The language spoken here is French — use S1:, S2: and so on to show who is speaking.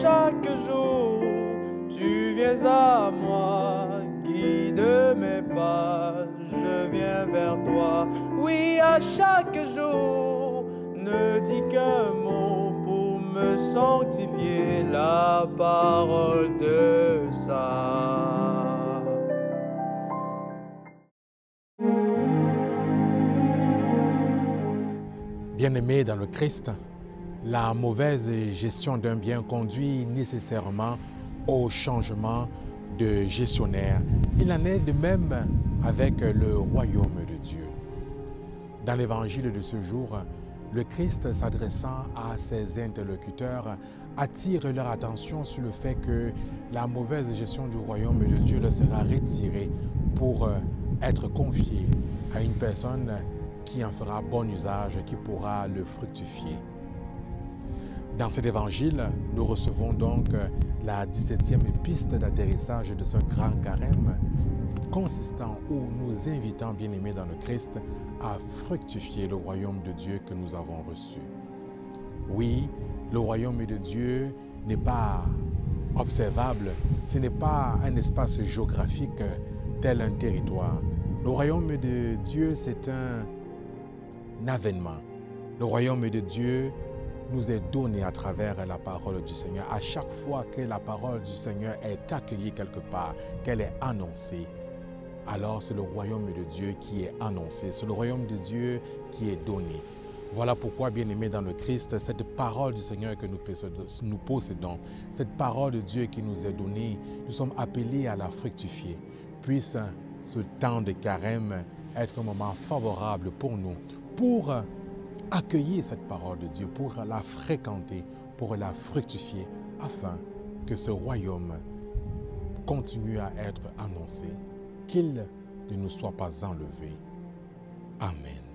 S1: chaque jour, tu viens à moi, guide mes pas, je viens vers toi. Oui, à chaque jour, ne dis qu'un mot pour me sanctifier la parole de ça.
S2: Bien-aimé dans le Christ, la mauvaise gestion d'un bien conduit nécessairement au changement de gestionnaire. Il en est de même avec le royaume de Dieu. Dans l'évangile de ce jour, le Christ s'adressant à ses interlocuteurs attire leur attention sur le fait que la mauvaise gestion du royaume de Dieu leur sera retirée pour être confiée à une personne qui en fera bon usage, qui pourra le fructifier. Dans cet évangile, nous recevons donc la 17e piste d'atterrissage de ce grand carême consistant ou nous invitant, bien-aimés dans le Christ, à fructifier le royaume de Dieu que nous avons reçu. Oui, le royaume de Dieu n'est pas observable, ce n'est pas un espace géographique tel un territoire. Le royaume de Dieu, c'est un avènement. Le royaume de Dieu nous est donné à travers la parole du Seigneur. À chaque fois que la parole du Seigneur est accueillie quelque part, qu'elle est annoncée, alors c'est le royaume de Dieu qui est annoncé, c'est le royaume de Dieu qui est donné. Voilà pourquoi, bien-aimés dans le Christ, cette parole du Seigneur que nous possédons, cette parole de Dieu qui nous est donnée, nous sommes appelés à la fructifier. Puisse ce temps de carême être un moment favorable pour nous, pour accueillir cette parole de Dieu, pour la fréquenter, pour la fructifier, afin que ce royaume continue à être annoncé, qu'il ne nous soit pas enlevé. Amen.